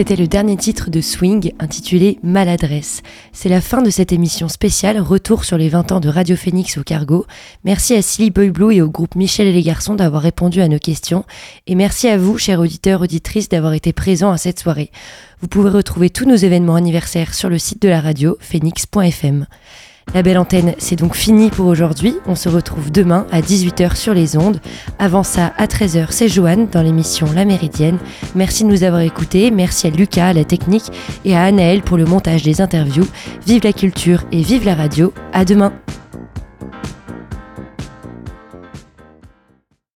C'était le dernier titre de Swing intitulé Maladresse. C'est la fin de cette émission spéciale Retour sur les 20 ans de Radio Phoenix au Cargo. Merci à Silly Boy Blue et au groupe Michel et les garçons d'avoir répondu à nos questions. Et merci à vous, chers auditeurs, auditrices, d'avoir été présents à cette soirée. Vous pouvez retrouver tous nos événements anniversaires sur le site de la radio phoenix.fm. La belle antenne, c'est donc fini pour aujourd'hui. On se retrouve demain à 18h sur les ondes. Avant ça, à 13h, c'est Joanne dans l'émission La Méridienne. Merci de nous avoir écoutés. Merci à Lucas à la technique et à Anaël pour le montage des interviews. Vive la culture et vive la radio. À demain.